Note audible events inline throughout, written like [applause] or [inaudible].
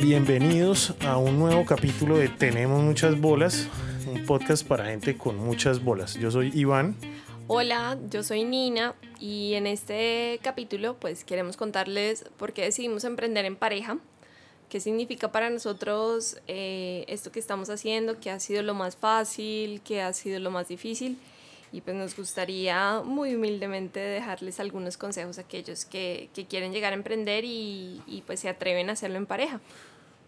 Bienvenidos a un nuevo capítulo de Tenemos muchas bolas, un podcast para gente con muchas bolas. Yo soy Iván. Hola, yo soy Nina y en este capítulo pues queremos contarles por qué decidimos emprender en pareja, qué significa para nosotros eh, esto que estamos haciendo, qué ha sido lo más fácil, qué ha sido lo más difícil y pues nos gustaría muy humildemente dejarles algunos consejos a aquellos que, que quieren llegar a emprender y, y, pues se atreven a hacerlo en pareja.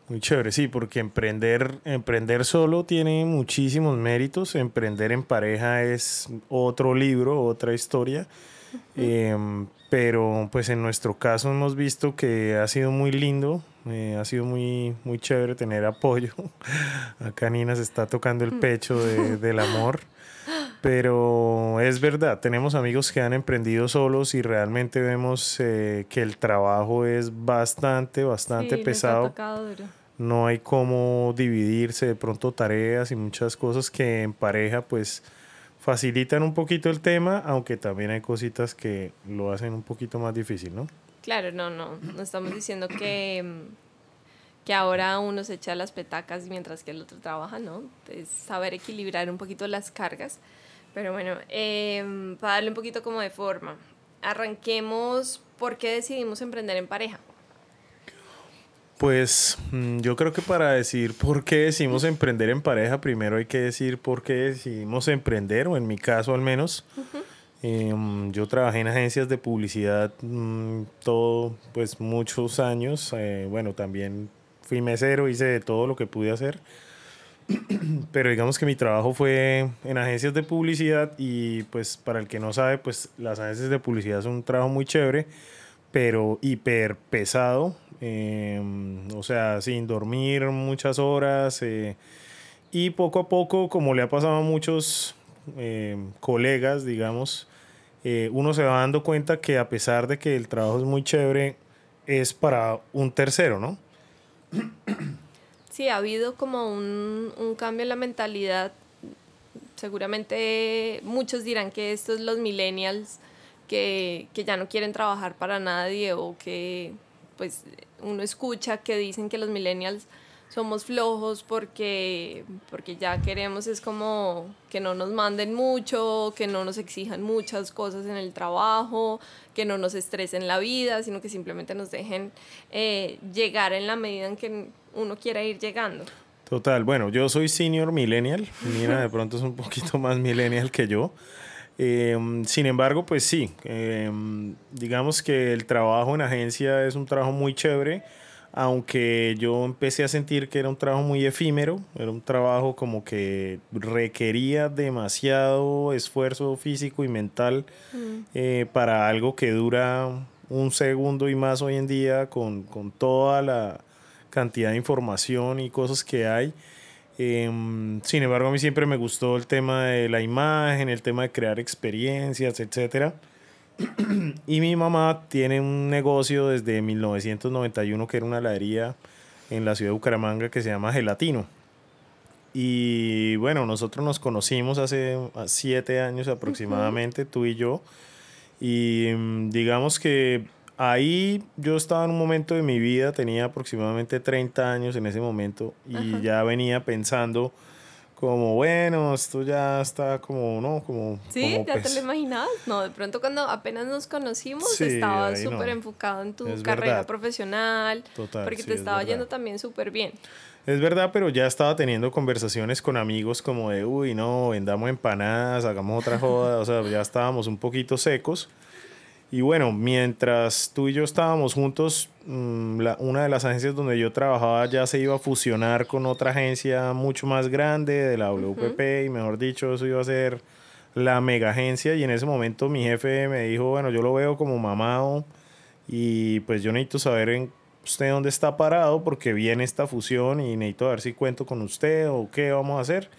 Muy chévere, sí, porque emprender, emprender solo tiene muchísimos méritos, emprender en pareja es otro libro, otra historia, em, pero pues en nuestro caso hemos visto que ha sido muy lindo, eh, ha sido muy, muy chévere tener apoyo. [laughs] Acá Nina se está tocando el pecho de, del amor. Pero es verdad, tenemos amigos que han emprendido solos y realmente vemos eh, que el trabajo es bastante, bastante Sí, pesado. No hay cómo dividirse de pronto tareas y muchas cosas que en pareja pues facilitan un poquito el tema, aunque también hay cositas que lo hacen un poquito más difícil, ¿no? Claro, no, no, no estamos diciendo que, mm, que ahora uno se echa las petacas mientras que el otro trabaja, ¿no? Es saber equilibrar un poquito las cargas. Pero bueno, em, para darle un poquito como de forma, arranquemos por qué decidimos emprender en pareja. Pues mm, yo creo que para decir por qué decidimos emprender en pareja, primero hay que decir por qué decidimos emprender, o en mi caso al menos. Em, yo trabajé en agencias de publicidad mm, todo, pues muchos años. eh, bueno, también fui mesero, hice de todo lo que pude hacer. [clears throat] Pero digamos que mi trabajo fue en agencias de publicidad y pues para el que no sabe, pues las agencias de publicidad son un trabajo muy chévere, pero hiper pesado. eh, o sea, sin dormir muchas horas. eh, y poco a poco, como le ha pasado a muchos eh, colegas, digamos, eh, uno se va dando cuenta que a pesar de que el trabajo es muy chévere, es para un tercero, ¿no? [clears throat] Sí, ha habido como un, un cambio en la mentalidad. Seguramente muchos dirán que estos los millennials que, que ya no quieren trabajar para nadie o que pues uno escucha que dicen que los millennials somos flojos porque, porque ya queremos es como que no nos manden mucho, que no nos exijan muchas cosas en el trabajo, que no nos estresen la vida, sino que simplemente nos dejen eh, llegar en la medida en que uno quiera ir llegando. Total, bueno, yo soy senior millennial, Nina de pronto es un poquito más millennial que yo. Eh, sin embargo, pues sí, eh, digamos que el trabajo en agencia es un trabajo muy chévere, aunque yo empecé a sentir que era un trabajo muy efímero, era un trabajo como que requería demasiado esfuerzo físico y mental eh, para algo que dura un segundo y más hoy en día con, con toda la cantidad de información y cosas que hay. Em, sin embargo, a mí siempre me gustó el tema de la imagen, el tema de crear experiencias, etc. y mi mamá tiene un negocio desde 1991 que era una heladería en la ciudad de Bucaramanga que se llama Gelatino. Y bueno, nosotros nos conocimos hace siete años aproximadamente, tú y yo. Y mm, digamos que ahí yo estaba en un momento de mi vida, tenía aproximadamente 30 años en ese momento y ya venía pensando como, bueno, esto ya está como, ¿no? Como, ¿Sí? como, ¿Ya te pues, lo imaginabas? No, de pronto cuando apenas nos conocimos Sí, estabas ahí no. súper enfocado en tu Es carrera verdad. profesional, Total, porque sí, te es estaba yendo también súper bien. Es verdad, pero ya estaba teniendo conversaciones con amigos como de, uy, no, vendamos empanadas, hagamos otra joda, o sea, ya estábamos un poquito secos. Y bueno, mientras tú y yo estábamos juntos, mm, la- una de las agencias donde yo trabajaba ya se iba a fusionar con otra agencia mucho más grande de la WPP y mejor dicho, eso iba a ser la mega agencia y en ese momento mi jefe me dijo, bueno, yo lo veo como mamado y pues yo necesito saber en usted dónde está parado porque viene esta fusión y necesito ver si cuento con usted o qué vamos a hacer.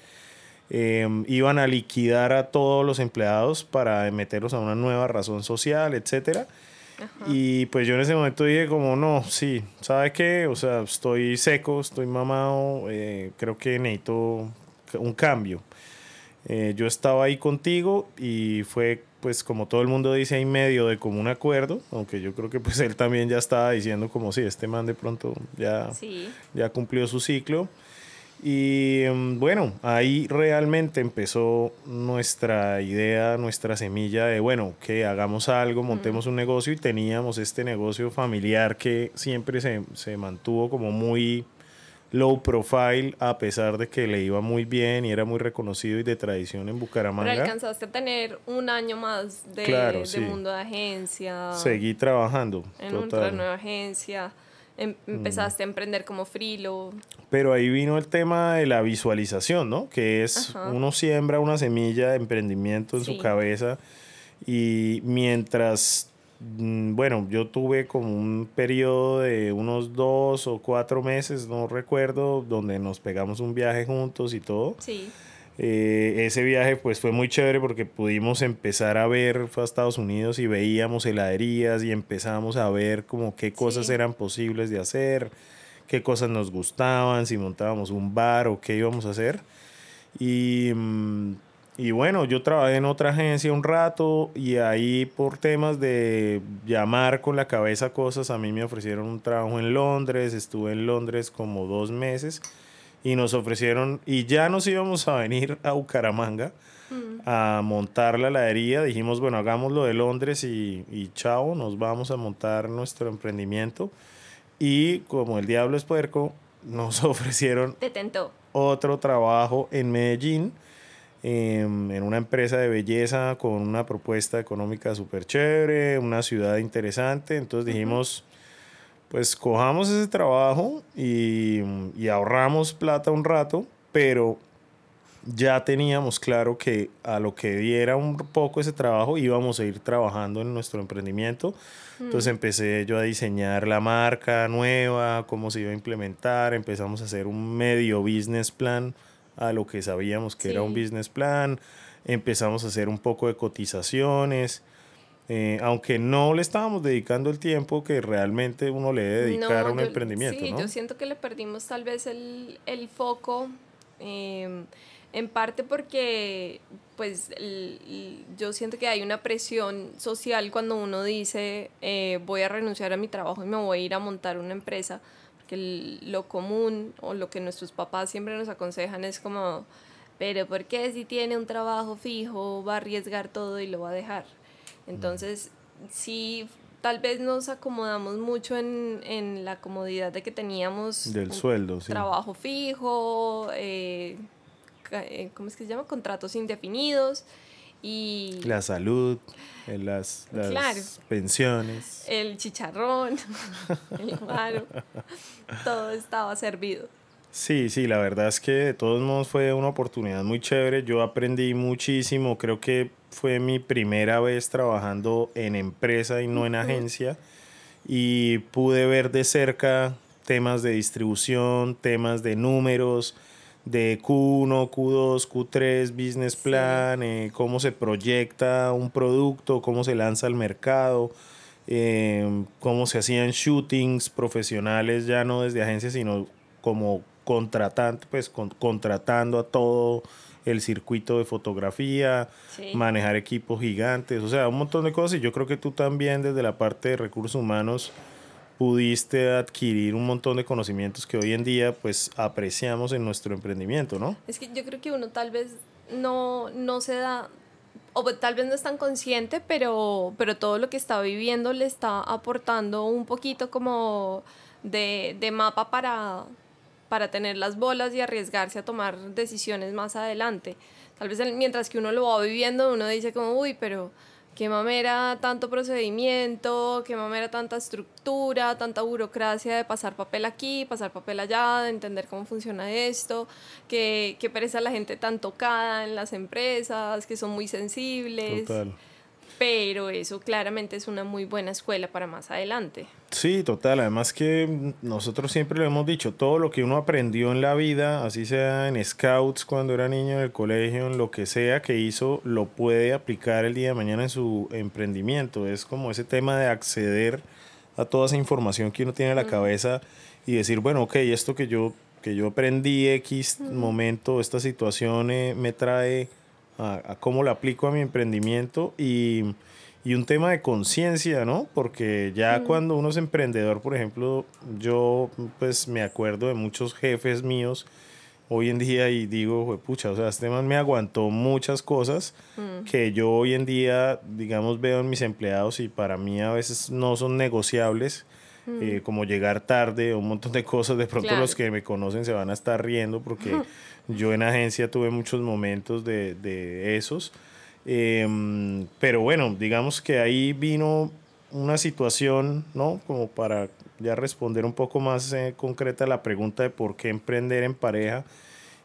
Eh, iban a liquidar a todos los empleados para meterlos a una nueva razón social, etcétera. Y pues yo en ese momento dije como, no, sí, ¿sabe qué? O sea, estoy seco, estoy mamado, eh, creo que necesito un cambio. Eh, yo estaba ahí contigo y fue pues como todo el mundo dice, ahí medio de común acuerdo, aunque yo creo que pues él también ya estaba diciendo como si este man de pronto ya, ya cumplió su ciclo. Y mm, bueno, ahí realmente empezó nuestra idea, nuestra semilla de, bueno, que hagamos algo, montemos un negocio y teníamos este negocio familiar que siempre se, se mantuvo como muy low profile a pesar de que le iba muy bien y era muy reconocido y de tradición en Bucaramanga. Pero alcanzaste a tener un año más de, mundo de agencia. Seguí trabajando. En otra nueva agencia. Em, mm. empezaste a emprender como frilo. Pero ahí vino el tema de la visualización, ¿no? Que es uno siembra una semilla de emprendimiento en su cabeza y mientras Mm, bueno, yo tuve como un periodo de unos dos o cuatro meses, no recuerdo, donde nos pegamos un viaje juntos y todo. Sí. Eh, ese viaje pues fue muy chévere porque pudimos empezar a ver, fue a Estados Unidos y veíamos heladerías y empezamos a ver como qué cosas eran posibles de hacer, qué cosas nos gustaban, si montábamos un bar o qué íbamos a hacer. Y mm, y bueno, yo trabajé en otra agencia un rato y ahí por temas de llamar con la cabeza cosas, a mí me ofrecieron un trabajo en Londres, estuve en Londres como dos meses y nos ofrecieron, y ya nos íbamos a venir a Bucaramanga mm. a montar la heladería, dijimos, bueno, hagámoslo de Londres y, y chao, nos vamos a montar nuestro emprendimiento. Y como el diablo es puerco, [laughs] nos [laughs] ofrecieron otro trabajo en Medellín Em, en una empresa de belleza con una propuesta económica súper chévere, una ciudad interesante. Entonces dijimos, pues cojamos ese trabajo y, y, ahorramos plata un rato, pero ya teníamos claro que a lo que diera un poco ese trabajo íbamos a ir trabajando en nuestro emprendimiento. Entonces mm. empecé yo a diseñar la marca nueva, cómo se iba a implementar, empezamos a hacer un medio business plan a lo que sabíamos que era un business plan, empezamos a hacer un poco de cotizaciones. Eh, aunque no le estábamos dedicando el tiempo que realmente uno le debe dedicar a un emprendimiento. Sí, yo siento que le perdimos tal vez el, foco, em, en parte porque pues yo siento que hay una presión social cuando uno dice eh, voy a renunciar a mi trabajo y me voy a ir a montar una empresa que lo común o lo que nuestros papás siempre nos aconsejan es como, pero ¿por qué si tiene un trabajo fijo va a arriesgar todo y lo va a dejar? Entonces, sí, tal vez nos acomodamos mucho en, en la comodidad de que teníamos del sueldo, trabajo fijo, eh, eh, ¿cómo es que se llama? Contratos indefinidos y... La salud, eh, las, pensiones. El chicharrón, [laughs] el maro, todo estaba servido. Sí, sí, la verdad es que de todos modos fue una oportunidad muy chévere. Yo aprendí muchísimo, creo que fue mi primera vez trabajando en empresa y no en agencia. Y pude ver de cerca temas de distribución, temas de números, de Q1, Q2, Q3, business plan, eh, cómo se proyecta un producto, cómo se lanza al mercado, eh, cómo se hacían shootings profesionales, ya no desde agencias, sino como contratante, pues contratando a todo el circuito de fotografía, manejar equipos gigantes, o sea, un montón de cosas. Y yo creo que tú también desde la parte de recursos humanos pudiste adquirir un montón de conocimientos que hoy en día pues apreciamos en nuestro emprendimiento, ¿no? Es que yo creo que uno tal vez no, no se da, o tal vez no es tan consciente, pero, pero todo lo que está viviendo le está aportando un poquito como de, de mapa para, para tener las bolas y arriesgarse a tomar decisiones más adelante. Tal vez mientras que uno lo va viviendo, uno dice como, uy, pero qué mamera tanto procedimiento, qué mamera tanta estructura, tanta burocracia de pasar papel aquí, pasar papel allá, de entender cómo funciona esto, que, que pereza la gente tan tocada en las empresas, que son muy sensibles. Pero eso claramente es una muy buena escuela para más adelante. Sí, total. Además que nosotros siempre lo hemos dicho, todo lo que uno aprendió en la vida, así sea en scouts cuando era niño en el colegio, en lo que sea que hizo, lo puede aplicar el día de mañana en su emprendimiento. Es como ese tema de acceder a toda esa información que uno tiene en la cabeza y decir, bueno, ok, esto que yo, que yo aprendí X momento, esta situación eh, me trae a, cómo lo aplico a mi emprendimiento y, y un tema de conciencia, ¿no? Porque ya cuando uno es emprendedor, por ejemplo, yo pues me acuerdo de muchos jefes míos hoy en día y digo, pucha, o sea, este man me aguantó muchas cosas mm. que yo hoy en día, digamos, veo en mis empleados y para mí a veces no son negociables, mm. eh, como llegar tarde, un montón de cosas. De pronto los que me conocen se van a estar riendo porque [laughs] yo en agencia tuve muchos momentos de, de esos. Em, pero bueno, digamos que ahí vino una situación, ¿no? Como para ya responder un poco más eh, concreta la pregunta de por qué emprender en pareja.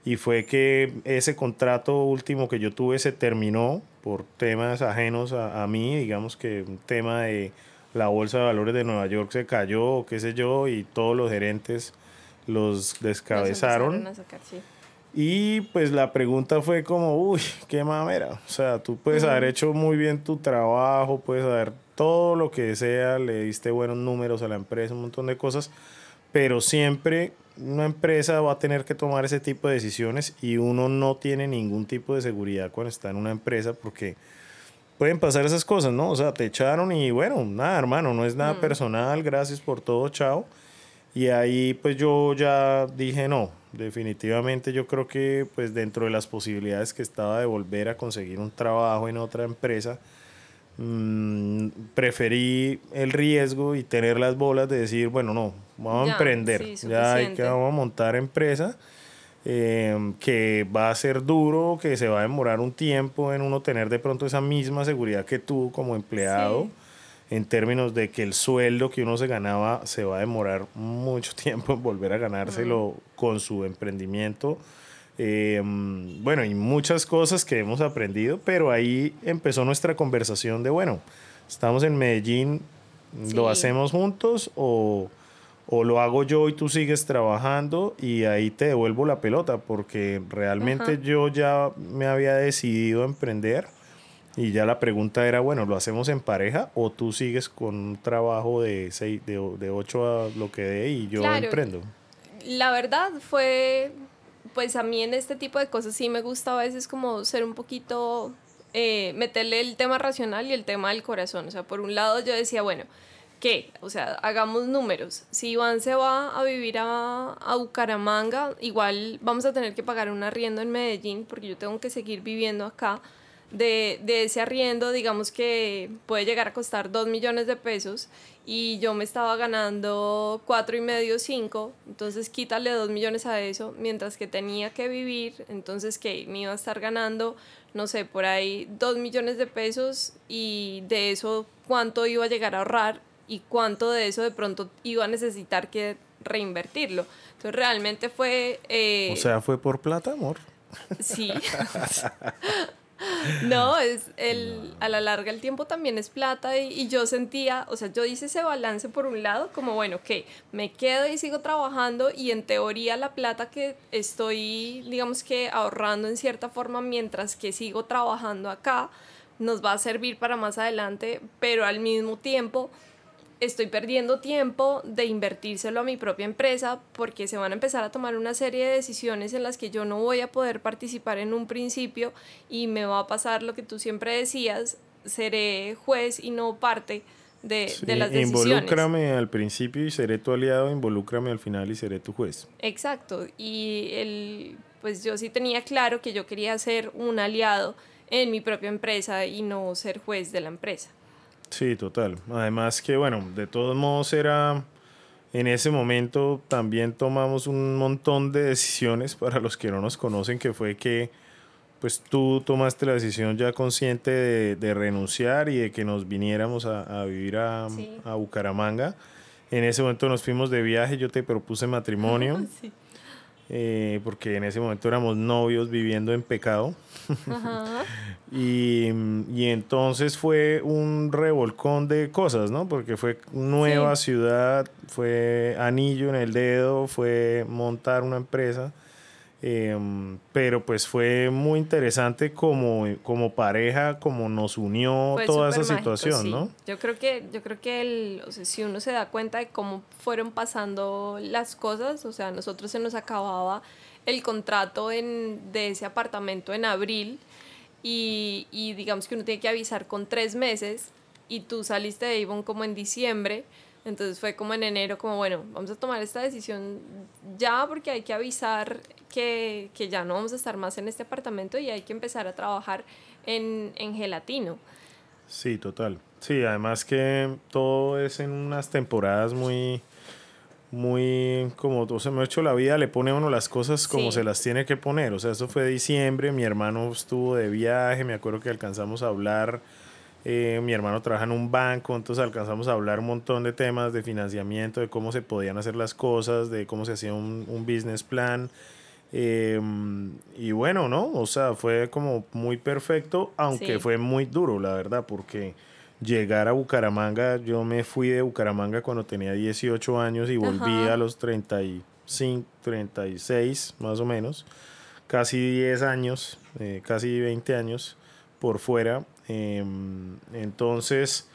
Y fue que ese contrato último que yo tuve se terminó por temas ajenos a, a mí, digamos que un tema de la Bolsa de Valores de Nueva York se cayó, qué sé yo, y todos los gerentes los descabezaron. Y pues la pregunta fue como, uy, qué mamera. O sea, tú puedes haber hecho muy bien tu trabajo, puedes haber todo lo que sea, le diste buenos números a la empresa, un montón de cosas, pero siempre una empresa va a tener que tomar ese tipo de decisiones y uno no tiene ningún tipo de seguridad cuando está en una empresa porque pueden pasar esas cosas, ¿no? O sea, te echaron y bueno, nada, hermano, no es nada personal, gracias por todo, chao. Y ahí pues yo ya dije, no, definitivamente yo creo que pues dentro de las posibilidades que estaba de volver a conseguir un trabajo en otra empresa, mmm, preferí el riesgo y tener las bolas de decir, bueno, no, vamos a emprender, ya hay que vamos a montar empresa. Em, que va a ser duro, que se va a demorar un tiempo en uno tener de pronto esa misma seguridad que tú como empleado en términos de que el sueldo que uno se ganaba se va a demorar mucho [laughs] tiempo en volver a ganárselo con su emprendimiento. Em, bueno, y muchas cosas que hemos aprendido, pero ahí empezó nuestra conversación de, bueno, estamos en Medellín, ¿lo hacemos juntos o, o, lo hago yo y tú sigues trabajando y ahí te devuelvo la pelota? Porque realmente yo ya me había decidido emprender y ya la pregunta era, bueno, ¿lo hacemos en pareja o tú sigues con un trabajo de, seis, de, de 8 a lo que dé y yo emprendo? La verdad fue, pues a mí en este tipo de cosas sí me gusta a veces como ser un poquito, eh, meterle el tema racional y el tema del corazón. O sea, por un lado yo decía, bueno, ¿qué? O sea, hagamos números. Si Iván se va a vivir a, a, Bucaramanga, igual vamos a tener que pagar un arriendo en Medellín porque yo tengo que seguir viviendo acá. De, de, ese arriendo, digamos que puede llegar a costar 2 millones de pesos y yo me estaba ganando cuatro y medio, 5, entonces quítale 2 millones a eso, mientras que tenía que vivir, entonces que me iba a estar ganando, no sé, por ahí 2 millones de pesos. Y de eso cuánto iba a llegar a ahorrar y cuánto de eso de pronto iba a necesitar que reinvertirlo. Entonces realmente fue... Eh, o sea, fue por plata, amor. Sí. [laughs] No, es el, a la larga el tiempo también es plata y, yo sentía, o sea, yo hice ese balance por un lado, como bueno, que me quedo y sigo trabajando y en teoría la plata que estoy, digamos que ahorrando en cierta forma mientras que sigo trabajando acá, nos va a servir para más adelante, pero al mismo tiempo estoy perdiendo tiempo de invertírselo a mi propia empresa porque se van a empezar a tomar una serie de decisiones en las que yo no voy a poder participar en un principio y me va a pasar lo que tú siempre decías, seré juez y no parte de, de las decisiones. Involúcrame al principio y seré tu aliado, involúcrame al final y seré tu juez. Exacto, y el, pues yo sí tenía claro que yo quería ser un aliado en mi propia empresa y no ser juez de la empresa. Sí, total. Además que, bueno, de todos modos era, en ese momento también tomamos un montón de decisiones [laughs] para los que no nos conocen, que fue que pues tú tomaste la decisión ya consciente de, renunciar y de que nos viniéramos a, vivir a, a, Bucaramanga. En ese momento nos fuimos de viaje, yo te propuse matrimonio. [laughs] sí. Eh, porque en ese momento éramos novios viviendo en pecado. [laughs] y, y, entonces fue un revolcón de cosas, ¿no? Porque fue nueva ciudad, fue anillo en el dedo, fue montar una empresa. Em, pero pues fue muy interesante como, como pareja, como nos unió toda esa situación, ¿no? Yo creo que, yo creo que el, o sea, si uno se da cuenta de cómo fueron pasando las cosas, o sea, a nosotros se nos acababa el contrato en, de ese apartamento en abril y, y digamos que uno tiene que avisar con tres meses y tú saliste de Avon como en diciembre, entonces fue como en enero, como bueno, vamos a tomar esta decisión ya porque hay que avisar que, que ya no vamos a estar más en este apartamento y hay que empezar a trabajar en, en gelatino. Sí, total. Sí, además que todo es en unas temporadas muy, muy como, o sea, me ha hecho la vida, le pone a uno las cosas como se las tiene que poner. O sea, eso fue diciembre, mi hermano estuvo de viaje, me acuerdo que alcanzamos a hablar, eh, mi hermano trabaja en un banco, entonces alcanzamos a hablar un montón de temas de financiamiento, de cómo se podían hacer las cosas, de cómo se hacía un, un business plan. Em, y bueno, ¿no? O sea, fue como muy perfecto, aunque fue muy duro, la verdad, porque llegar a Bucaramanga, yo me fui de Bucaramanga cuando tenía 18 años y volví a los 35, 36 más o menos, casi 10 años, eh, casi 20 años por fuera. Em, entonces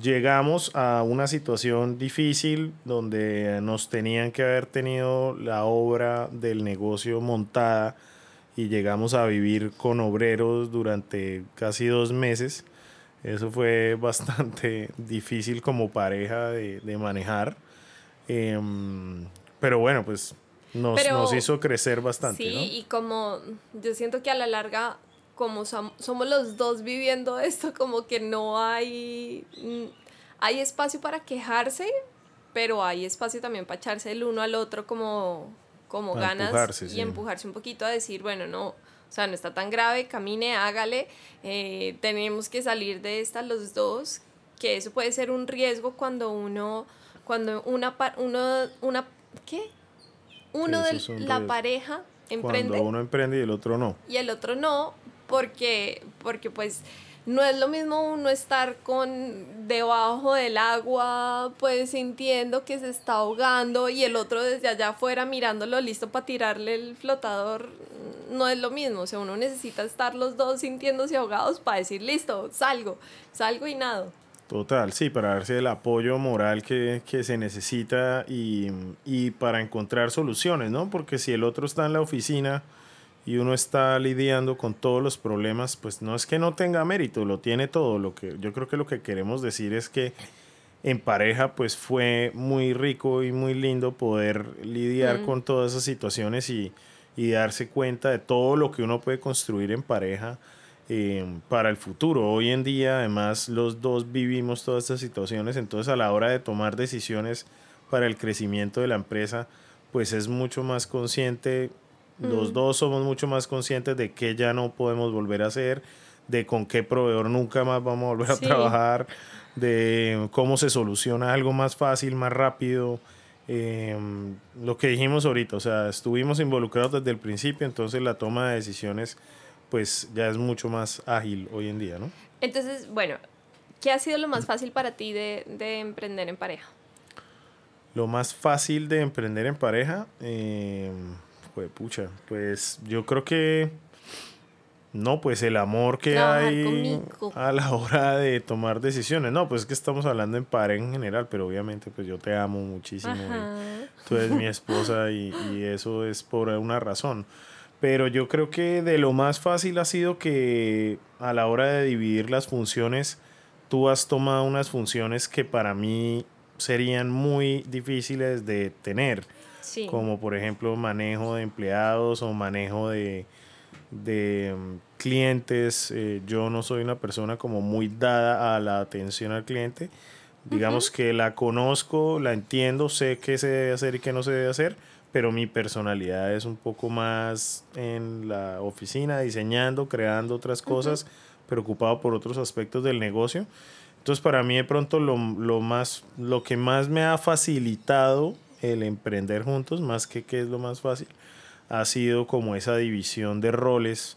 llegamos a una situación difícil donde nos tenían que haber tenido la obra del negocio montada y llegamos a vivir con obreros durante casi dos meses. Eso fue [laughs] bastante difícil como pareja de, manejar. Em, pero bueno, pues nos, nos, hizo crecer bastante. Sí, y como yo siento que a la larga como somos los dos viviendo [laughs] esto, como que no hay, mm, hay espacio para quejarse, pero hay espacio también para echarse el uno al otro como, como ganas y empujarse un poquito a decir, bueno, no, o sea, no está tan grave, camine, hágale, eh, tenemos que salir de esta los dos, que eso puede ser un riesgo cuando uno, cuando una, uno, una, ¿qué? Uno de la pareja emprende. Cuando uno emprende y el otro no. Y el otro no, porque, porque pues no es lo mismo uno estar con debajo del agua, pues sintiendo que se está ahogando y el otro desde allá afuera mirándolo listo para tirarle el flotador, no es lo mismo, o sea, uno necesita estar los dos sintiéndose ahogados para decir, listo, salgo, salgo y nado. Total, sí, para darse el apoyo moral que, que se necesita y, y para encontrar soluciones, ¿no? Porque si el otro está en la oficina, y uno está lidiando con todos los problemas, pues no es que no tenga mérito, lo tiene todo. Lo que yo creo que lo que queremos decir es que en pareja pues fue muy rico y muy lindo poder lidiar con todas esas situaciones y, y, darse cuenta de todo lo que uno puede construir en pareja eh, para el futuro. Hoy en día además los dos vivimos todas estas situaciones, entonces a la hora de tomar decisiones para el crecimiento de la empresa, pues es mucho más consciente los dos somos mucho más conscientes de que ya no podemos volver a hacer, de con qué proveedor nunca más vamos a volver a trabajar, de cómo se soluciona algo más fácil, más rápido. Em, lo que dijimos ahorita, o sea, estuvimos involucrados desde el principio, entonces la toma de decisiones pues ya es mucho más ágil hoy en día, ¿no? Entonces, bueno, ¿qué ha sido lo más fácil para ti de, de emprender en pareja? Lo más fácil de emprender en pareja, eh, pues pucha, pues yo creo que no, pues el amor que hay a la hora de tomar decisiones. No, pues es que estamos hablando en pareja en general, pero obviamente pues yo te amo muchísimo. tú eres mi esposa y, y, eso es por una razón. Pero yo creo que de lo más fácil ha sido que a la hora de dividir las funciones, tú has tomado unas funciones que para mí serían muy difíciles de tener como por ejemplo manejo de empleados o manejo de, mm, clientes. Eh, yo no soy una persona como muy dada a la atención al cliente. Digamos que la conozco, la entiendo, sé qué se debe hacer y qué no se debe hacer, pero mi personalidad es un poco más en la oficina, diseñando, creando otras cosas, preocupado por otros aspectos del negocio. Entonces, para mí de pronto lo, lo, más, lo que más me ha facilitado el emprender juntos, más que qué es lo más fácil, ha sido como esa división de roles.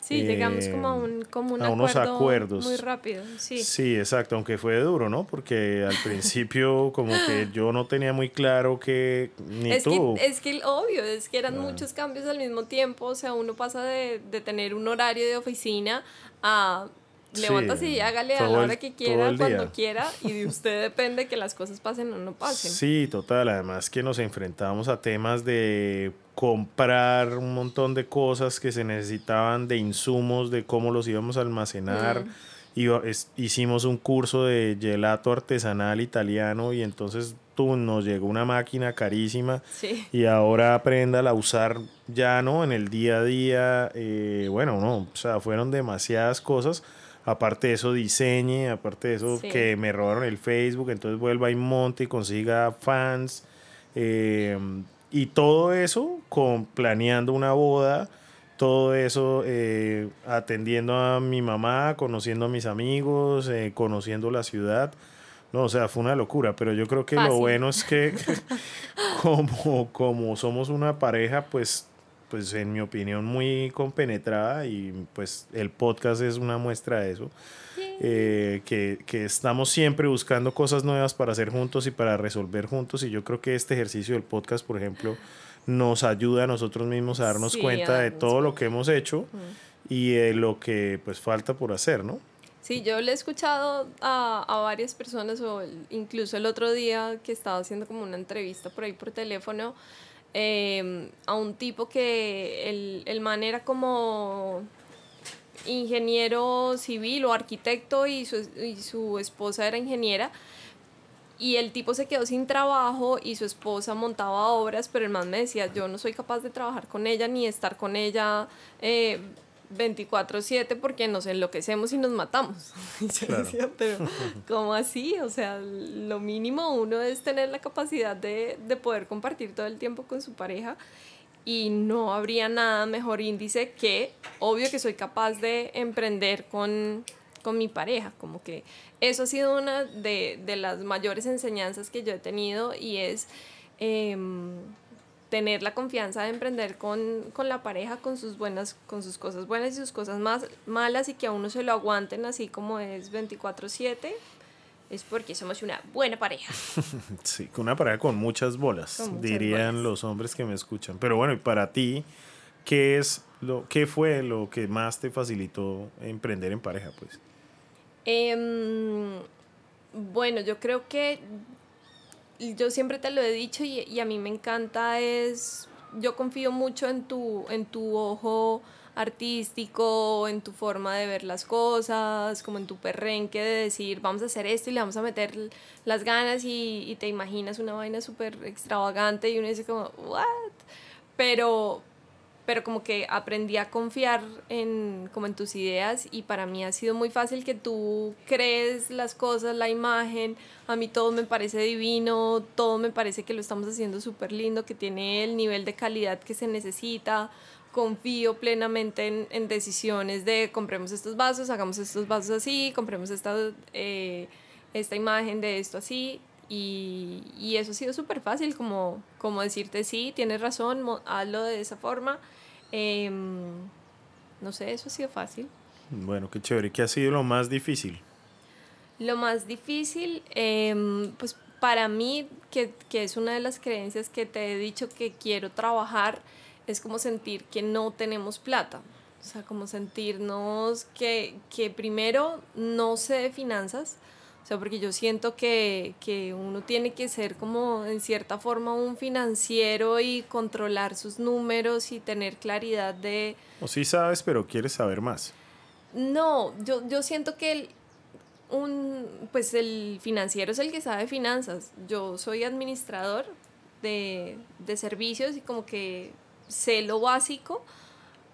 Sí, llegamos como a, un, como un unos acuerdos. Muy rápido, sí. Sí, exacto, aunque fue duro, ¿no? Porque al [laughs] principio como que [laughs] yo no tenía muy claro que ni es tú. Que, es que obvio, es que eran muchos cambios al mismo tiempo, o sea, uno pasa de, de tener un horario de oficina a levántase y hágale a la hora que quiera, cuando quiera, y de usted [laughs] depende que las cosas pasen o no pasen. Sí, total. Además que nos enfrentamos a temas de comprar un montón de cosas que se necesitaban, de insumos, de cómo los íbamos a almacenar. Y hicimos un curso de gelato artesanal italiano y entonces tú, nos llegó una máquina carísima y ahora aprenda a usar ya no en el día a día. Eh, bueno, no, o sea, fueron demasiadas cosas aparte de eso diseñe, aparte de eso que me robaron el Facebook, entonces vuelva y monte y consiga fans. Eh, y todo eso con planeando una boda, todo eso eh, atendiendo a mi mamá, conociendo a mis amigos, eh, conociendo la ciudad. No, o sea, fue una locura, pero yo creo que lo bueno es que [laughs] como, como somos una pareja, pues pues en mi opinión muy compenetrada y pues el podcast es una muestra de eso. Eh, que, que, estamos siempre buscando cosas nuevas para hacer juntos y para resolver juntos y yo creo que este ejercicio del podcast, por ejemplo, nos ayuda a nosotros mismos a darnos cuenta de todo lo que hemos hecho y de lo que pues falta por hacer, ¿no? Sí, yo le he escuchado a, a varias personas o incluso el otro día que estaba haciendo como una entrevista por ahí por teléfono, Em, a un tipo que el, el man era como ingeniero civil o arquitecto y su, y su esposa era ingeniera. Y el tipo se quedó sin trabajo y su esposa montaba obras, pero el man me decía, yo no soy capaz de trabajar con ella ni estar con ella eh, 24/7 porque nos enloquecemos y nos matamos. [laughs] Decía, pero ¿cómo así? O sea, lo mínimo uno es tener la capacidad de, de, poder compartir todo el tiempo con su pareja y no habría nada mejor índice que, obvio que soy capaz de emprender con, con mi pareja, como que eso ha sido una de, de, las mayores enseñanzas que yo he tenido y es... Eh, tener la confianza de emprender con, con, la pareja, con sus, buenas, con sus cosas buenas y sus cosas más malas y que a uno se lo aguanten así como es 24/7, es porque somos una buena pareja. [laughs] Sí, una pareja con muchas bolas, dirían los hombres que me escuchan. Pero bueno, y para ti, ¿qué, es lo, ¿qué fue lo que más te facilitó emprender en pareja? pues em, Bueno, yo creo que yo siempre te lo he dicho y, y, a mí me encanta es, yo confío mucho en tu, en tu ojo artístico, en tu forma de ver las cosas, como en tu perrenque de decir, vamos a hacer esto y le vamos a meter las ganas y, y te imaginas una vaina súper extravagante y uno dice como, ¿what? Pero, pero como que aprendí a confiar en, como en tus ideas y para mí ha sido muy fácil que tú crees las cosas, la imagen, a mí todo me parece divino, todo me parece que lo estamos haciendo súper lindo, que tiene el nivel de calidad que se necesita, confío plenamente en, en decisiones de compremos estos vasos, hagamos estos vasos así, compremos esta, eh, esta imagen de esto así, y, y, eso ha sido súper fácil, como, como decirte, sí, tienes razón, hazlo de esa forma. Em, no sé, eso ha sido fácil. Bueno, qué chévere. ¿Qué ha sido lo más difícil? Lo más difícil, eh, pues para mí, que, que, es una de las creencias que te he dicho que quiero trabajar, es como sentir que no tenemos plata. O sea, como sentirnos que, que primero no sé de finanzas, o sea, porque yo siento que, que, uno tiene que ser como en cierta forma un financiero y controlar sus números y tener claridad de... O sí sabes, pero quieres saber más. No, yo, yo siento que el, un, pues el financiero es el que sabe finanzas. Yo soy administrador de, de servicios y como que sé lo básico,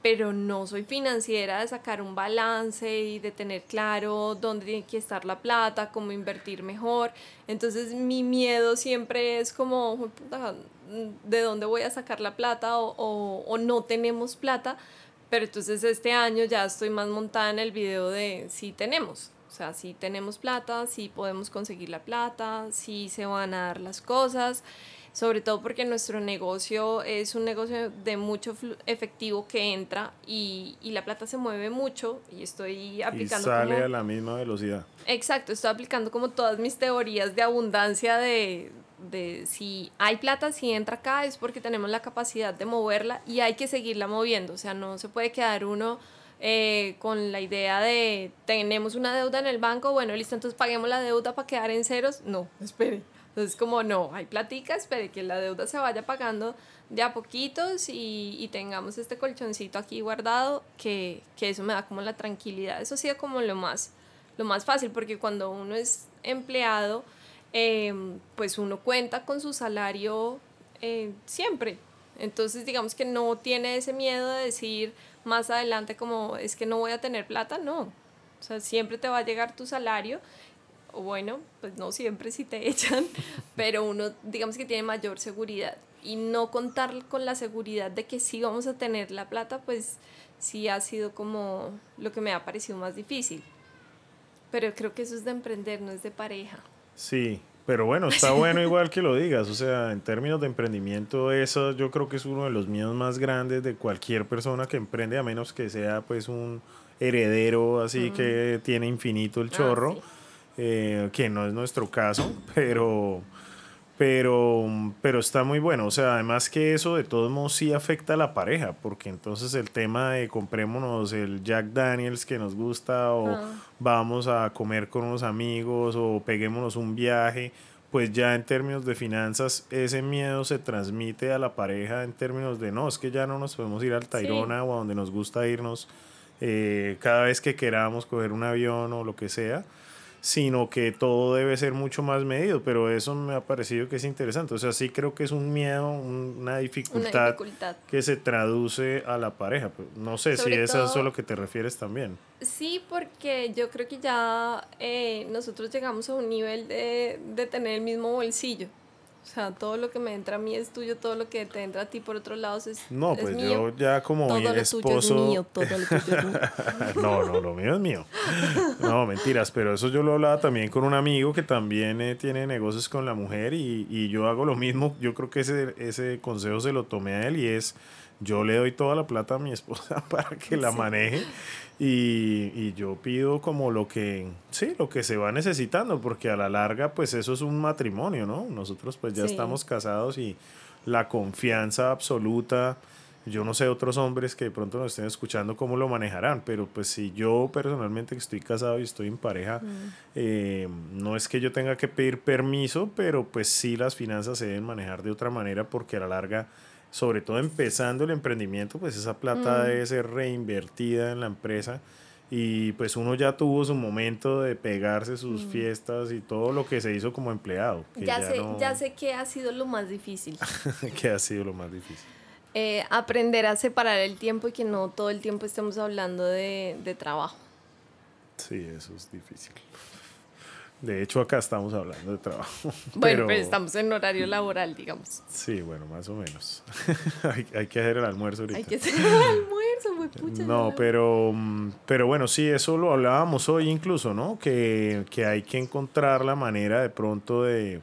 pero no soy financiera de sacar un balance y de tener claro dónde tiene que estar la plata, cómo invertir mejor. Entonces mi miedo siempre es como, ¿de dónde voy a sacar la plata o, o, no tenemos plata? Pero entonces este año ya estoy más montada en el video de si tenemos. O sea, si tenemos plata, si podemos conseguir la plata, si se van a dar las cosas sobre todo porque nuestro negocio es un negocio de mucho efectivo que entra y, y, la plata se mueve mucho y estoy aplicando... Y sale a la misma velocidad. Exacto, estoy aplicando como todas mis teorías de abundancia de, de si hay plata, si entra acá es porque tenemos la capacidad de moverla y hay que seguirla moviendo, o sea, no se puede quedar uno eh, con la idea de tenemos una deuda en el banco, bueno, listo, entonces paguemos la deuda para quedar en ceros. No, [laughs] espere. Entonces, como no, hay platica, espere que la deuda se vaya pagando de a poquitos y, y tengamos este colchoncito aquí guardado, que, que, eso me da como la tranquilidad. Eso sí como lo más, lo más fácil, porque cuando uno es empleado, eh, pues uno cuenta con su salario eh, siempre. Entonces, digamos que no tiene ese miedo de decir más adelante como es que no voy a tener plata, no. O sea, siempre te va a llegar tu salario. O bueno, pues no siempre si te [laughs] echan, pero uno digamos que tiene mayor seguridad. Y no contar con la seguridad de que sí vamos a tener la plata, pues sí ha sido como lo que me ha parecido más difícil. Pero creo que eso es de emprender, no es de pareja. Sí, pero bueno, está [laughs] bueno igual que lo digas. O sea, en términos de emprendimiento, eso yo creo que es uno de los miedos más grandes de cualquier persona que emprende, a menos que sea pues un heredero así que tiene infinito el ah, chorro, eh, que no es nuestro caso, [laughs] pero pero, pero está muy bueno. O sea, además que eso de todos modos sí afecta a la pareja, porque entonces el tema de comprémonos el Jack Daniels que nos gusta o ah. vamos a comer con unos amigos o peguémonos un viaje, pues ya en términos de finanzas ese miedo se transmite a la pareja en términos de no, es que ya no nos podemos ir al Tairona o a donde nos gusta irnos eh, cada vez que queramos coger un avión o lo que sea sino que todo debe ser mucho más medido, pero eso me ha parecido que es interesante. O sea, sí creo que es un miedo, una dificultad, que se traduce a la pareja. Pues, no sé si es eso a lo que te refieres también. Sí, porque yo creo que ya eh, nosotros llegamos a un nivel de, de tener el mismo bolsillo. O sea, todo lo que me entra a mí es tuyo, todo lo que te entra a ti por otro lado es No, pues yo ya como todo lo Tuyo es mío, todo lo tuyo es mío. [laughs] no, no, lo mío es mío. No, mentiras, pero eso yo lo hablaba también con un amigo que también eh, tiene negocios con la mujer y, y, yo hago lo mismo. Yo creo que ese, ese consejo se lo tomé a él y es, yo le doy toda la plata a mi esposa [laughs] para que la maneje y, y, yo pido como lo que, sí, lo que se va necesitando, porque a la larga, pues eso es un matrimonio, ¿no? Nosotros pues ya estamos casados y la confianza absoluta, yo no sé otros hombres que de pronto nos estén escuchando cómo lo manejarán, pero pues si yo personalmente que estoy casado y estoy en pareja, eh, no es que yo tenga que pedir permiso, pero pues sí las finanzas se deben manejar de otra manera porque a la larga sobre todo empezando el emprendimiento, pues esa plata mm. debe ser reinvertida en la empresa y pues uno ya tuvo su momento de pegarse sus mm. fiestas y todo lo que se hizo como empleado. ya, sé, ya sé que ha sido lo más difícil. [laughs] ¿Qué ha sido lo más difícil? Eh, aprender a separar el tiempo y que no todo el tiempo estemos hablando de, de trabajo. Sí, eso es difícil. De hecho, acá estamos hablando de trabajo. [laughs] Bueno, pero, estamos en horario laboral, digamos. Sí, bueno, más o menos. [laughs] hay, que hacer el almuerzo ahorita. Hay que hacer el [laughs] almuerzo, muy pucha. No, pero, pero bueno, sí, eso lo hablábamos hoy incluso, ¿no? Que, hay que encontrar la manera de pronto de,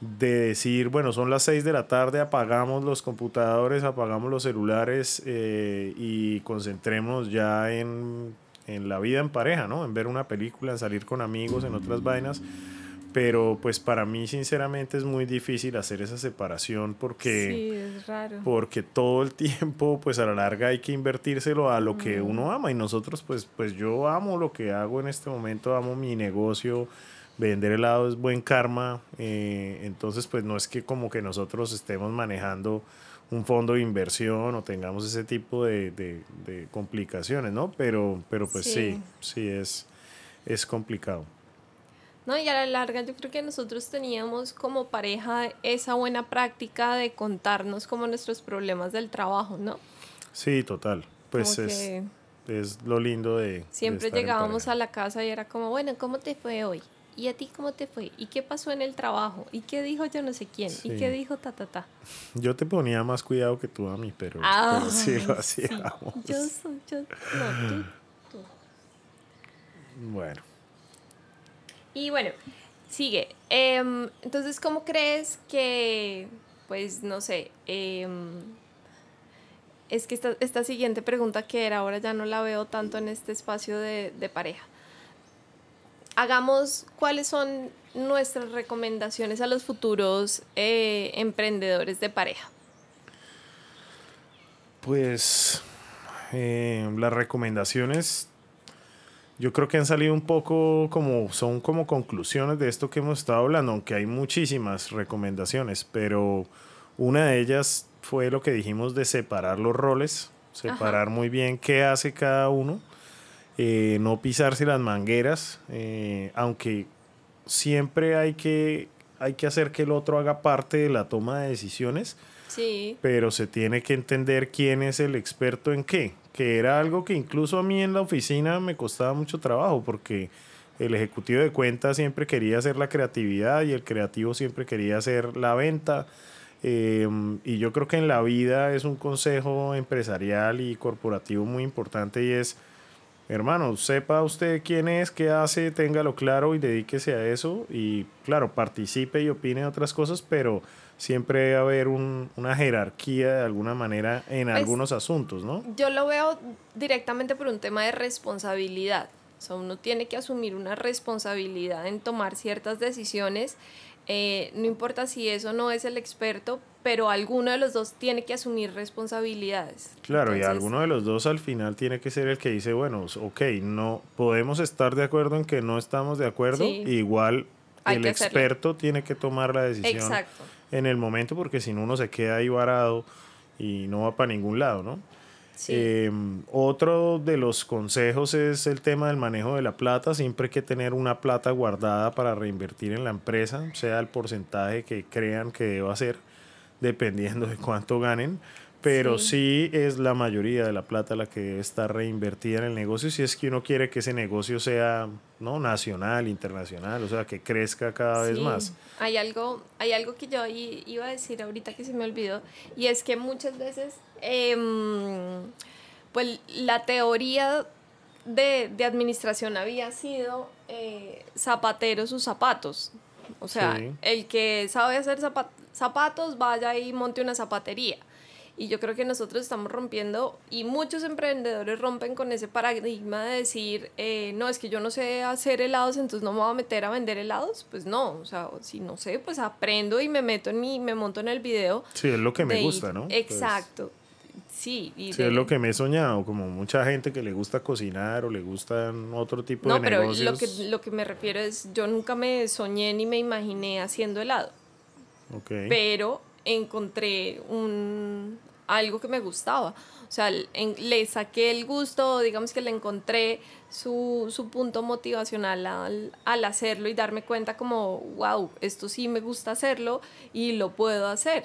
de decir, bueno, son las 6 de la tarde, apagamos los computadores, apagamos los celulares eh, y concentrémonos ya en en la vida en pareja, ¿no? En ver una película, en salir con amigos, en otras vainas. Pero pues para mí sinceramente es muy difícil hacer esa separación porque, sí, es raro. porque todo el [laughs] tiempo pues a la larga hay que invertírselo a lo que uno ama y nosotros pues, pues yo amo lo que hago en este momento, amo mi negocio, vender helado es buen karma, eh, entonces pues no es que como que nosotros estemos manejando un fondo de inversión o tengamos ese tipo de, de, complicaciones, ¿no? Pero, pero pues sí, sí, es, es complicado. No, y a la larga yo creo que nosotros teníamos como pareja esa buena práctica de contarnos como nuestros problemas del trabajo, ¿no? Sí, total. Pues es, es lo lindo de... Siempre llegábamos a la casa y era como, bueno, ¿cómo te fue hoy? ¿Y a ti cómo te fue? ¿Y qué pasó en el trabajo? ¿Y qué dijo yo no sé quién? ¿Y qué dijo ta, ta, ta? Yo te ponía más cuidado que tú a mí, pero, ah, sí lo hacíamos. Yo soy, yo, no, tú, tú. Bueno. Y bueno, sigue. Em, entonces, ¿cómo crees que, pues, no sé, em, es que esta, esta, siguiente pregunta que era, ahora ya no la veo tanto en este espacio de, de pareja hagamos cuáles son nuestras recomendaciones a los futuros eh, emprendedores de pareja. Pues eh, las recomendaciones yo creo que han salido un poco como, son como conclusiones de esto que hemos estado hablando, aunque hay muchísimas recomendaciones, pero una de ellas fue lo que dijimos de separar los roles, separar muy bien qué hace cada uno, eh, no pisarse las mangueras, eh, aunque siempre hay que, hay que hacer que el otro haga parte de la toma de decisiones. Sí. Pero se tiene que entender quién es el experto en qué que era algo que incluso a mí en la oficina me costaba mucho trabajo porque el ejecutivo de cuentas siempre quería hacer la creatividad y el creativo siempre quería hacer la venta. Em, y yo creo que en la vida es un consejo empresarial y corporativo muy importante y es, hermano, sepa usted quién es, qué hace, téngalo claro y dedíquese a eso. Y claro, participe y opine de otras cosas, pero siempre debe haber una jerarquía de alguna manera en pues, algunos asuntos, ¿no? Yo lo veo directamente por un tema de responsabilidad. O sea, uno tiene que asumir una responsabilidad en tomar ciertas decisiones. Eh, no importa si eso no es el experto, pero alguno de los dos tiene que asumir responsabilidades. Claro, y alguno de los dos al final tiene que ser el que dice, bueno, ok, no podemos estar de acuerdo en que no estamos de acuerdo, igual el experto tiene que tomar la decisión. Exacto en el momento porque si no uno se queda ahí varado y no va para ningún lado, ¿no? Em, otro de los consejos es el tema del manejo de la plata. Siempre hay que tener una plata guardada para reinvertir en la empresa, sea el porcentaje que crean que deba ser, dependiendo de cuánto ganen pero sí. es la mayoría de la plata la que está reinvertida en el negocio si es que uno quiere que ese negocio sea no nacional, internacional, o sea, que crezca cada vez más. Hay algo, hay algo que yo iba a decir ahorita que se me olvidó y es que muchas veces em, pues la teoría de, administración había sido eh, zapateros sus zapatos. O sea, el que sabe hacer zapatos vaya y monte una zapatería y yo creo que nosotros estamos rompiendo, y muchos emprendedores rompen con ese paradigma de decir, eh, no, es que yo no sé hacer helados, entonces no me voy a meter a vender helados. Pues no, o sea, si no sé, pues aprendo y me meto en mi, me monto en el video. Sí, es lo que me gusta, ¿no? Pues exacto. Sí, y sí es lo que me he soñado, como mucha gente que le gusta cocinar o le gustan otro tipo de negocios. No, pero lo que, lo que me refiero es, yo nunca me soñé ni me imaginé haciendo helado. Okay. Pero encontré un, algo que me gustaba. O sea, le saqué el gusto, digamos que le encontré su, su punto motivacional al, al, hacerlo y darme cuenta como, wow, esto sí me gusta hacerlo y lo puedo hacer.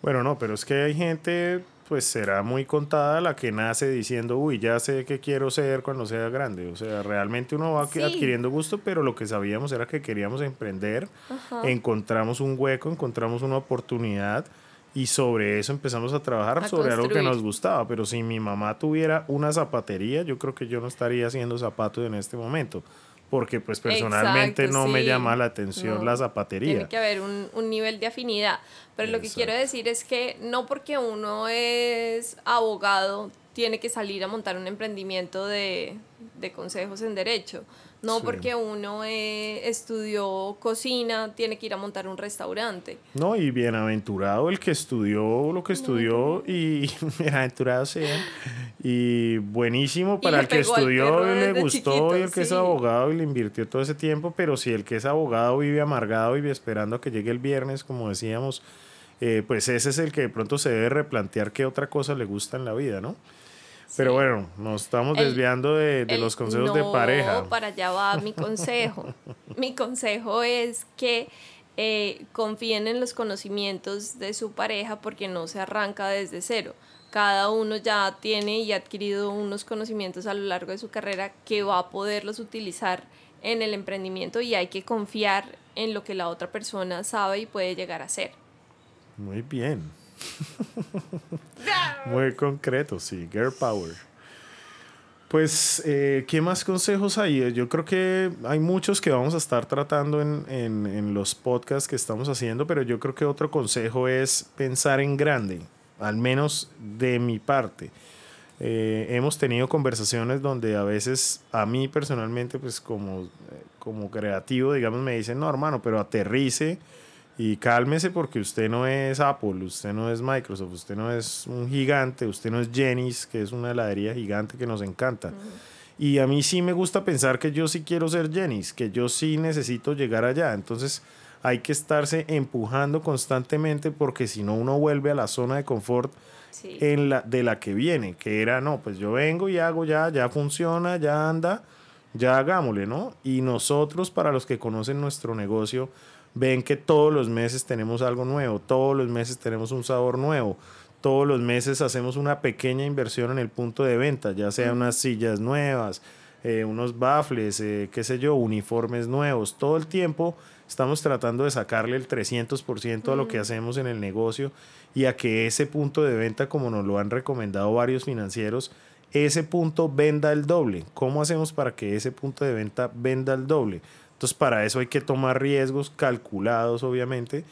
Bueno, no, pero es que hay gente, pues será muy contada la que nace diciendo, uy, ya sé qué quiero ser cuando sea grande. O sea, realmente uno va adquiriendo gusto, pero lo que sabíamos era que queríamos emprender, encontramos un hueco, encontramos una oportunidad y sobre eso empezamos a trabajar sobre algo que nos gustaba. Pero si mi mamá tuviera una zapatería, yo creo que yo no estaría haciendo zapatos en este momento. Porque pues personalmente no me llama la atención la zapatería. Tiene que haber un, un nivel de afinidad. Pero lo que quiero decir es que no porque uno es abogado, tiene que salir a montar un emprendimiento de, de consejos en derecho. No porque uno eh, estudió cocina, tiene que ir a montar un restaurante. No, y bienaventurado el que estudió lo que estudió y [laughs] bienaventurado sea. Y buenísimo para el que estudió y le gustó y el que es abogado y le invirtió todo ese tiempo, pero si el que es abogado vive amargado y vive esperando a que llegue el viernes, como decíamos, eh, pues ese es el que de pronto se debe replantear qué otra cosa le gusta en la vida, ¿no? Pero bueno, nos estamos desviando de, los consejos de pareja. Para allá va mi consejo. [laughs] mi consejo es que eh, confíen en los conocimientos de su pareja porque no se arranca desde cero. Cada uno ya tiene y ha adquirido unos conocimientos a lo largo de su carrera que va a poderlos utilizar en el emprendimiento y hay que confiar en lo que la otra persona sabe y puede llegar a ser. Muy bien. [laughs] Muy concreto, sí, Girl Power. Pues, eh, ¿qué más consejos hay? Yo creo que hay muchos que vamos a estar tratando en, en, en, los podcasts que estamos haciendo, pero yo creo que otro consejo es pensar en grande, al menos de mi parte. Eh, hemos tenido conversaciones donde a veces a mí personalmente, pues como, como creativo, digamos, me dicen, no, hermano, pero aterrice Y cálmese porque usted no es Apple, usted no es Microsoft, usted no es un gigante, usted no es Jenny's, que es una heladería gigante que nos encanta. Y a mí sí me gusta pensar que yo sí quiero ser Jenny's, que yo sí necesito llegar allá. Entonces hay que estarse empujando constantemente porque si no uno vuelve a la zona de confort en la, de la que viene, que era, no, pues yo vengo y hago ya, ya funciona, ya anda, ya hagámosle, ¿no? Y nosotros, para los que conocen nuestro negocio, ven que todos los meses tenemos algo nuevo, todos los meses tenemos un sabor nuevo, todos los meses hacemos una pequeña inversión en el punto de venta, ya sea unas sillas nuevas, eh, unos baffles, eh, qué sé yo, uniformes nuevos, todo el tiempo estamos tratando de sacarle el 300% a lo que hacemos en el negocio y a que ese punto de venta, como nos lo han recomendado varios financieros, ese punto venda el doble. ¿Cómo hacemos para que ese punto de venta venda el doble? Entonces, para eso hay que tomar riesgos calculados, obviamente,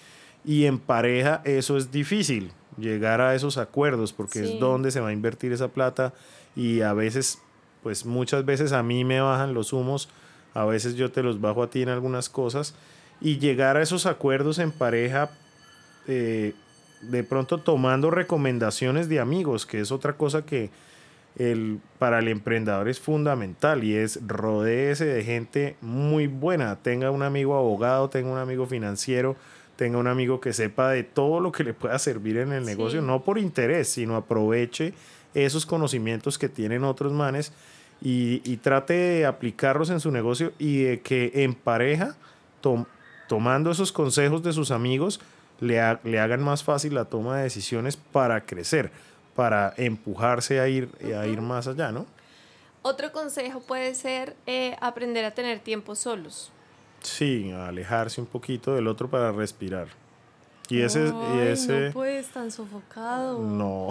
y en pareja eso es difícil, llegar a esos acuerdos, porque es donde se va a invertir esa plata y a veces, pues muchas veces a mí me bajan los humos, a veces yo te los bajo a ti en algunas cosas, y llegar a esos acuerdos en pareja, eh, de pronto tomando recomendaciones de amigos, que es otra cosa que el, para el emprendedor es fundamental y es rodeese de gente muy buena. Tenga un amigo abogado, tenga un amigo financiero, tenga un amigo que sepa de todo lo que le pueda servir en el negocio, no por interés, sino aproveche esos conocimientos que tienen otros manes y, y trate de aplicarlos en su negocio y de que en pareja, tomando esos consejos de sus amigos, le, le hagan más fácil la toma de decisiones para crecer para empujarse a ir, a ir más allá, ¿no? Otro consejo puede ser eh, aprender a tener tiempo solos. Sí, alejarse un poquito del otro para respirar. Y ese, y ese no puedes tan sofocado. No,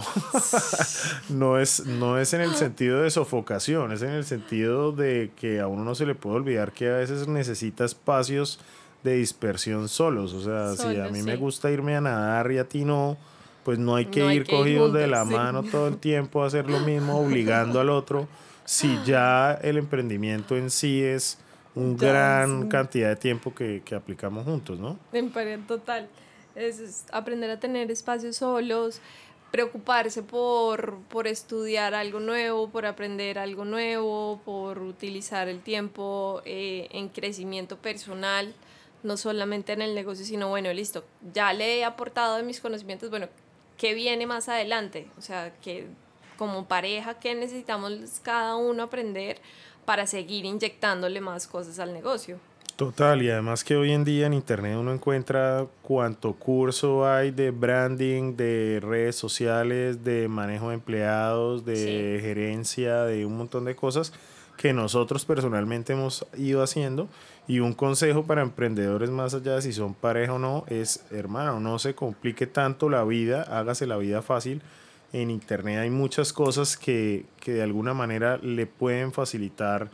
[laughs] no, es, no es en el sentido de sofocación, es en el sentido de que a uno no se le puede olvidar que a veces necesita espacios de dispersión solos. O sea, si a mí me gusta irme a nadar y a ti no, pues no hay que ir cogidos de la mano todo el tiempo a hacer lo mismo, obligando al otro, si ya el emprendimiento en sí es una gran cantidad de tiempo que, que aplicamos juntos, ¿no? En total. Es, aprender a tener espacios solos, preocuparse por, por estudiar algo nuevo, por aprender algo nuevo, por utilizar el tiempo eh, en crecimiento personal, no solamente en el negocio, sino bueno, listo, ya le he aportado de mis conocimientos, bueno, qué viene más adelante, o sea, que como pareja, qué necesitamos cada uno aprender para seguir inyectándole más cosas al negocio. Total, y además que hoy en día en Internet uno encuentra cuánto curso hay de branding, de redes sociales, de manejo de empleados, de gerencia, de un montón de cosas que nosotros personalmente hemos ido haciendo. Y un consejo para emprendedores más allá de si son pareja o no es, hermano, no se complique tanto la vida, hágase la vida fácil. En internet hay muchas cosas que, que de alguna manera le pueden facilitar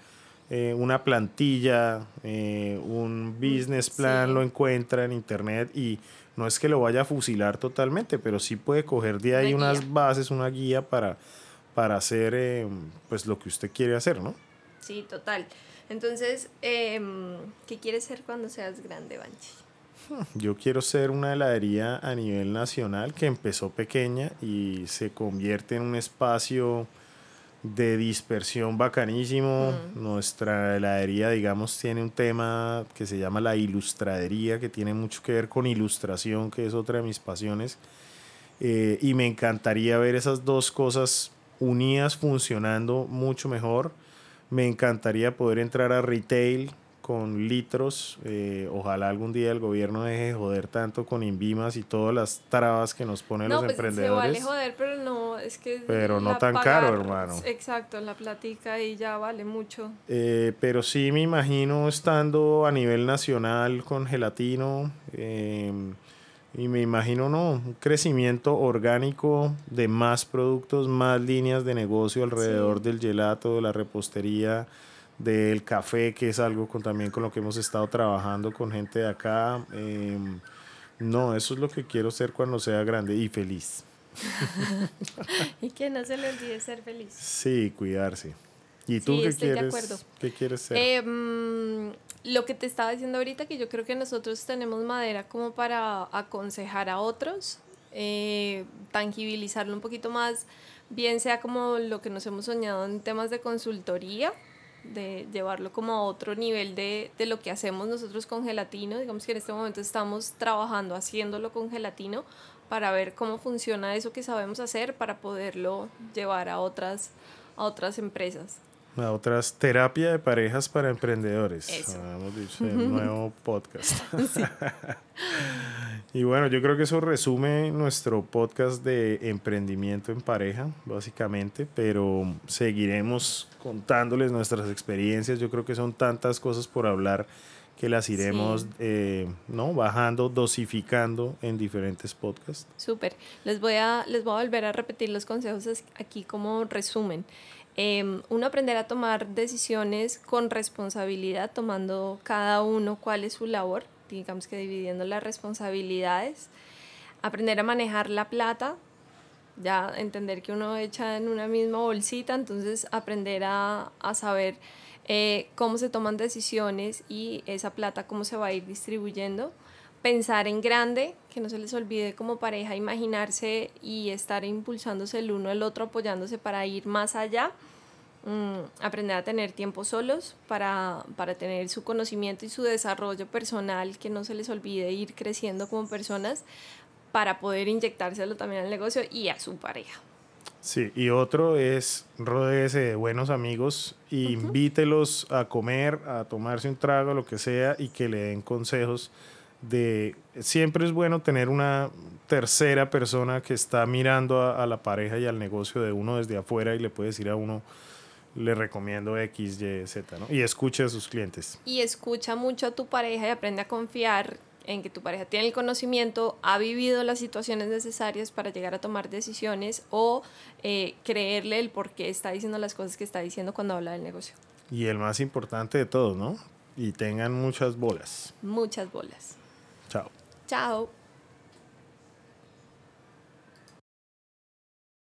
eh, una plantilla, eh, un business plan, lo encuentra en internet y no es que lo vaya a fusilar totalmente, pero sí puede coger de ahí unas bases, una guía para, para hacer eh, pues lo que usted quiere hacer, ¿no? Sí, total. Entonces, em, ¿qué quieres ser cuando seas grande, Banchi? [laughs] Yo quiero ser una heladería a nivel nacional que empezó pequeña y se convierte en un espacio de dispersión bacanísimo. Nuestra heladería, digamos, tiene un tema que se llama la ilustradería, que tiene mucho que ver con ilustración, que es otra de mis pasiones. Eh, y me encantaría ver esas dos cosas unidas funcionando mucho mejor me encantaría poder entrar a retail con litros. Eh, ojalá algún día el gobierno deje de joder tanto con Invimas y todas las trabas que nos ponen los pues emprendedores. Se vale joder, pero no, es que. Pero no tan caro, hermano. Exacto, la platica y ya vale mucho. Eh, pero sí me imagino estando a nivel nacional con gelatino. Eh, y me imagino, no, un crecimiento orgánico de más productos, más líneas de negocio alrededor del gelato, de la repostería, del café, que es algo con, también con lo que hemos estado trabajando con gente de acá. Em, no, eso es lo que quiero ser cuando sea grande y feliz. [laughs] y que no se le olvide ser feliz. Sí, cuidarse. ¿Y tú Sí, qué, estoy de quieres, acuerdo. qué quieres ser? Em, lo que te estaba diciendo ahorita, que yo creo que nosotros tenemos madera como para aconsejar a otros, eh, tangibilizarlo un poquito más, bien sea como lo que nos hemos soñado en temas de consultoría, de llevarlo como a otro nivel de, de lo que hacemos nosotros con gelatino. Digamos que en este momento estamos trabajando haciéndolo con gelatino para ver cómo funciona eso que sabemos hacer para poderlo llevar a otras, a otras empresas. A otras terapia de parejas para emprendedores. Eso. Hemos dicho el nuevo podcast. [laughs] y bueno, yo creo que eso resume nuestro podcast de emprendimiento en pareja, básicamente, pero seguiremos contándoles nuestras experiencias. Yo creo que son tantas cosas por hablar que las iremos Sí. eh, ¿no? bajando, dosificando en diferentes podcasts. Súper. Les voy a les voy a volver a repetir los consejos aquí como resumen. Em, uno aprender a tomar decisiones con responsabilidad, tomando cada uno cuál es su labor, digamos que dividiendo las responsabilidades. Aprender a manejar la plata, ya entender que uno echa en una misma bolsita, entonces aprender a, a saber eh, cómo se toman decisiones y esa plata cómo se va a ir distribuyendo. Pensar en grande, que no se les olvide como pareja imaginarse y estar impulsándose el uno al otro, apoyándose para ir más allá. Mm, aprender a tener tiempo solos para, para tener su conocimiento y su desarrollo personal, que no se les olvide ir creciendo como personas para poder inyectárselo también al negocio y a su pareja. Sí, y otro es rodéese de buenos amigos y invítelos a comer, a tomarse un trago, lo que sea, y que le den consejos de... Siempre es bueno tener una tercera persona que está mirando a, a la pareja y al negocio de uno desde afuera y le puede decir a uno, le recomiendo X, Y, Z, ¿no? Y escuche a sus clientes. y escucha mucho a tu pareja y aprende a confiar en que tu pareja tiene el conocimiento, ha vivido las situaciones necesarias para llegar a tomar decisiones o eh, creerle el por qué está diciendo las cosas que está diciendo cuando habla del negocio. Y el más importante de todos, ¿no? Y tengan muchas bolas. Muchas bolas. Chao. Chao.